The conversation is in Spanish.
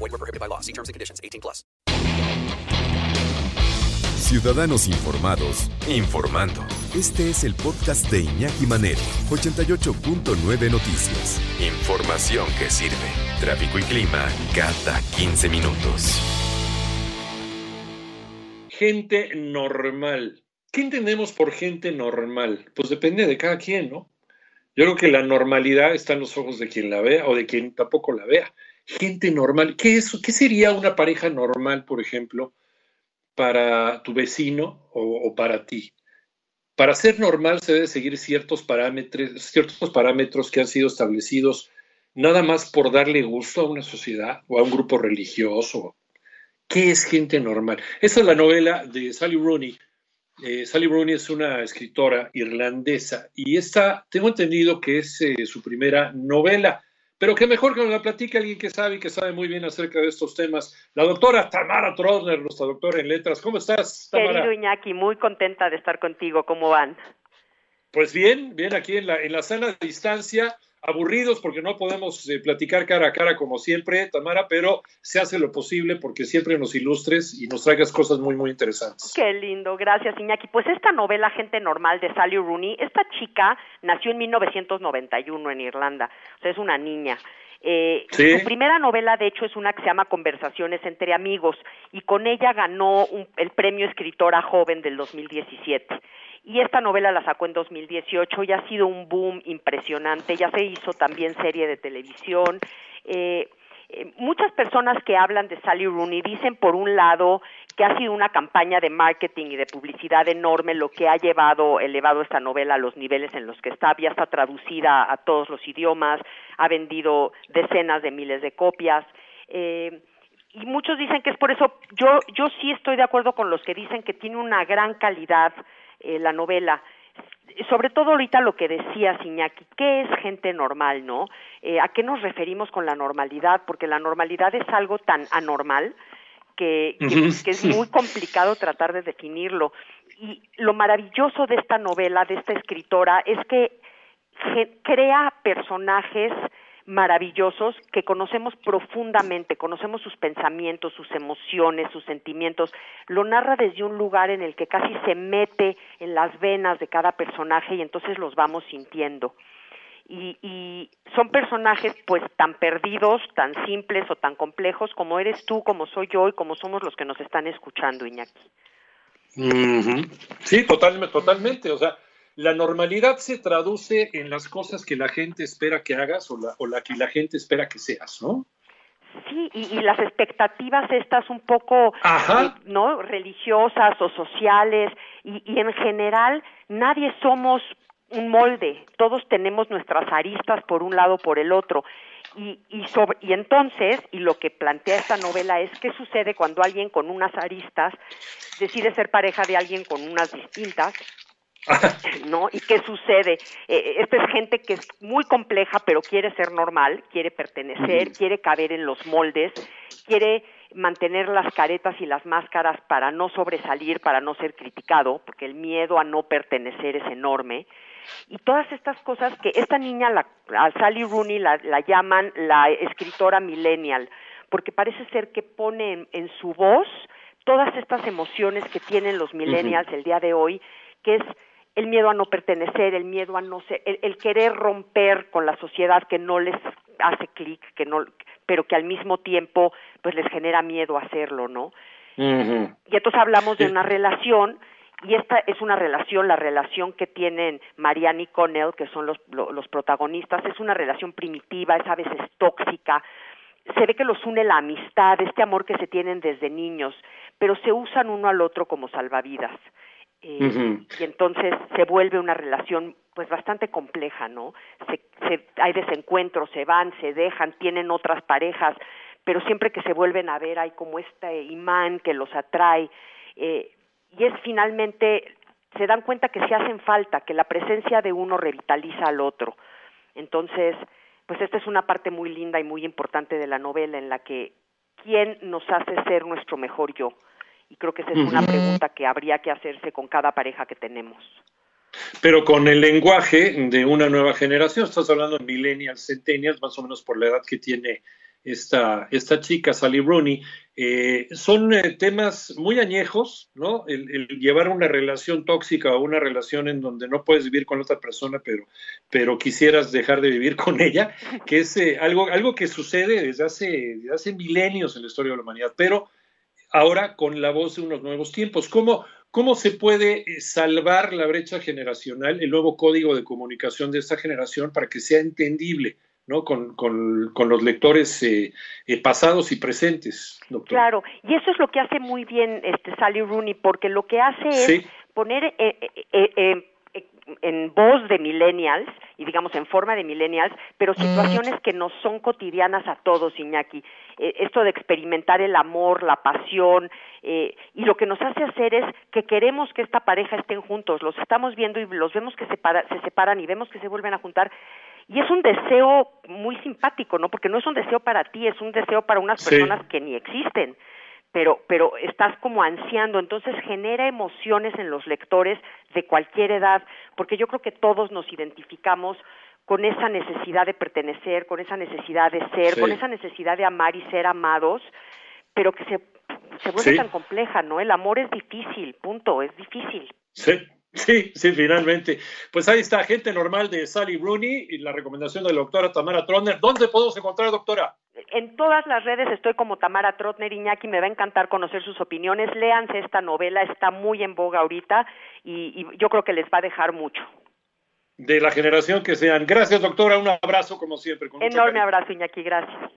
Void were prohibited by law. See terms and conditions. 18 plus. Ciudadanos informados, informando. Este es el podcast de Iñaki Manero, 88.9 Noticias. Información que sirve. Tráfico y clima cada 15 minutos. Gente normal. ¿Qué entendemos por gente normal? Pues depende de cada quien, ¿no? Yo creo que la normalidad está en los ojos de quien la vea o de quien tampoco la vea. Gente normal. ¿Qué, es, qué sería una pareja normal, por ejemplo, para tu vecino o, para ti? Para ser normal se debe seguir ciertos parámetros, ciertos parámetros que han sido establecidos nada más por darle gusto a una sociedad o a un grupo religioso. ¿Qué es gente normal? Esa es la novela de Sally Rooney. Eh, Sally Rooney es una escritora irlandesa y esta, tengo entendido que es eh, su primera novela, pero que mejor que nos la platique alguien que sabe y que sabe muy bien acerca de estos temas. La doctora Tamara Trosner, nuestra doctora en letras. ¿Cómo estás, Tamara? Querido Iñaki, muy contenta de estar contigo. ¿Cómo van? Pues bien, bien aquí en la, en la sana distancia, aburridos porque no podemos eh, platicar cara a cara como siempre, Tamara, pero se hace lo posible porque siempre nos ilustres y nos traigas cosas muy, muy interesantes. Qué lindo, gracias Iñaki. Pues esta novela Gente Normal de Sally Rooney, esta chica nació en 1991 en Irlanda, o sea, es una niña. Eh, Sí. Su primera novela, de hecho, es una que se llama Conversaciones entre amigos y con ella ganó un- el premio escritora joven del 2017. Y esta novela la sacó en 2018 y ha sido un boom impresionante. Ya se hizo también serie de televisión. Eh, eh, muchas personas que hablan de Sally Rooney dicen, por un lado, que ha sido una campaña de marketing y de publicidad enorme lo que ha llevado, elevado esta novela a los niveles en los que está, ya está traducida a todos los idiomas, ha vendido decenas de miles de copias. Eh, y muchos dicen que es por eso, yo, yo sí estoy de acuerdo con los que dicen que tiene una gran calidad eh, la novela sobre todo ahorita lo que decía Iñaki, ¿qué es gente normal, no? Eh, ¿A qué nos referimos con la normalidad? Porque la normalidad es algo tan anormal que, que, es muy complicado tratar de definirlo. Y lo maravilloso de esta novela, de esta escritora, es que crea personajes maravillosos que conocemos profundamente, conocemos sus pensamientos, sus emociones, sus sentimientos, lo narra desde un lugar en el que casi se mete en las venas de cada personaje y entonces los vamos sintiendo. Y, y son personajes pues tan perdidos, tan simples o tan complejos como eres tú, como soy yo y como somos los que nos están escuchando, Iñaki. Sí, totalmente, totalmente. O sea, la normalidad se traduce en las cosas que la gente espera que hagas o la, o la que la gente espera que seas, ¿no? Sí, y, y las expectativas estas un poco, eh, ¿no? Religiosas o sociales, y, y en general nadie somos un molde, todos tenemos nuestras aristas por un lado por el otro. Y, y, sobre, y entonces, y lo que plantea esta novela es qué sucede cuando alguien con unas aristas decide ser pareja de alguien con unas distintas, ¿no? ¿Y qué sucede? Eh, esta es gente que es muy compleja, pero quiere ser normal, quiere pertenecer, quiere caber en los moldes, quiere mantener las caretas y las máscaras para no sobresalir, para no ser criticado, porque el miedo a no pertenecer es enorme. Y todas estas cosas que esta niña, la, a Sally Rooney, la, la llaman la escritora millennial, porque parece ser que pone en, en su voz todas estas emociones que tienen los millennials el día de hoy, que es el miedo a no pertenecer, el miedo a no ser, el, el querer romper con la sociedad que no les hace clic, que no, pero que al mismo tiempo pues les genera miedo hacerlo, ¿no? Y entonces hablamos de una relación y esta es una relación, la relación que tienen Marianne y Connell, que son los, lo- los protagonistas, es una relación primitiva, es a veces tóxica, se ve que los une la amistad, este amor que se tienen desde niños, pero se usan uno al otro como salvavidas. Eh. Y entonces se vuelve una relación pues bastante compleja, ¿no? Se, se- hay desencuentros, se van, se dejan, tienen otras parejas, pero siempre que se vuelven a ver hay como este imán que los atrae eh, y es finalmente se dan cuenta que se hacen falta, que la presencia de uno revitaliza al otro. Entonces, pues esta es una parte muy linda y muy importante de la novela en la que quién nos hace ser nuestro mejor yo. Y creo que esa es una pregunta que habría que hacerse con cada pareja que tenemos. Pero con el lenguaje de una nueva generación, estás hablando de millennials, centennials, más o menos por la edad que tiene esta, esta chica, Sally Rooney, eh, son eh, temas muy añejos, ¿no? El, llevar una relación tóxica o una relación en donde no puedes vivir con otra persona, pero, pero quisieras dejar de vivir con ella, que es eh, algo, algo que sucede desde hace, desde hace milenios en la historia de la humanidad, pero ahora con la voz de unos nuevos tiempos. ¿Cómo, cómo se puede salvar la brecha generacional, el nuevo código de comunicación de esta generación para que sea entendible? ¿no? Con, con, con los lectores eh, eh, pasados y presentes, doctor. Claro, y eso es lo que hace muy bien este Sally Rooney, porque lo que hace es poner eh, en voz de millennials y digamos en forma de millennials, pero situaciones que nos son cotidianas a todos, Iñaki. Esto de experimentar el amor, la pasión, y lo que nos hace hacer es que queremos que esta pareja estén juntos, los estamos viendo y los vemos que se, se separan y vemos que se vuelven a juntar, y es un deseo muy simpático, ¿no? Porque no es un deseo para ti, es un deseo para unas personas que ni existen, pero, pero estás como ansiando, entonces genera emociones en los lectores de cualquier edad, porque yo creo que todos nos identificamos con esa necesidad de pertenecer, con esa necesidad de ser, con esa necesidad de amar y ser amados, pero que se, se vuelve tan compleja, ¿no? El amor es difícil, punto, es difícil. Sí, Sí, sí, finalmente. Pues ahí está, gente normal de Sally Rooney y la recomendación de la doctora Tamara Trotner. ¿Dónde podemos encontrar, doctora? En todas las redes estoy como Tamara Trotner Iñaki, me va a encantar conocer sus opiniones. Léanse esta novela, está muy en boga ahorita y, y yo creo que les va a dejar mucho. De la generación que sean. Gracias, doctora. Un abrazo, como siempre. Enorme abrazo, Iñaki. Gracias.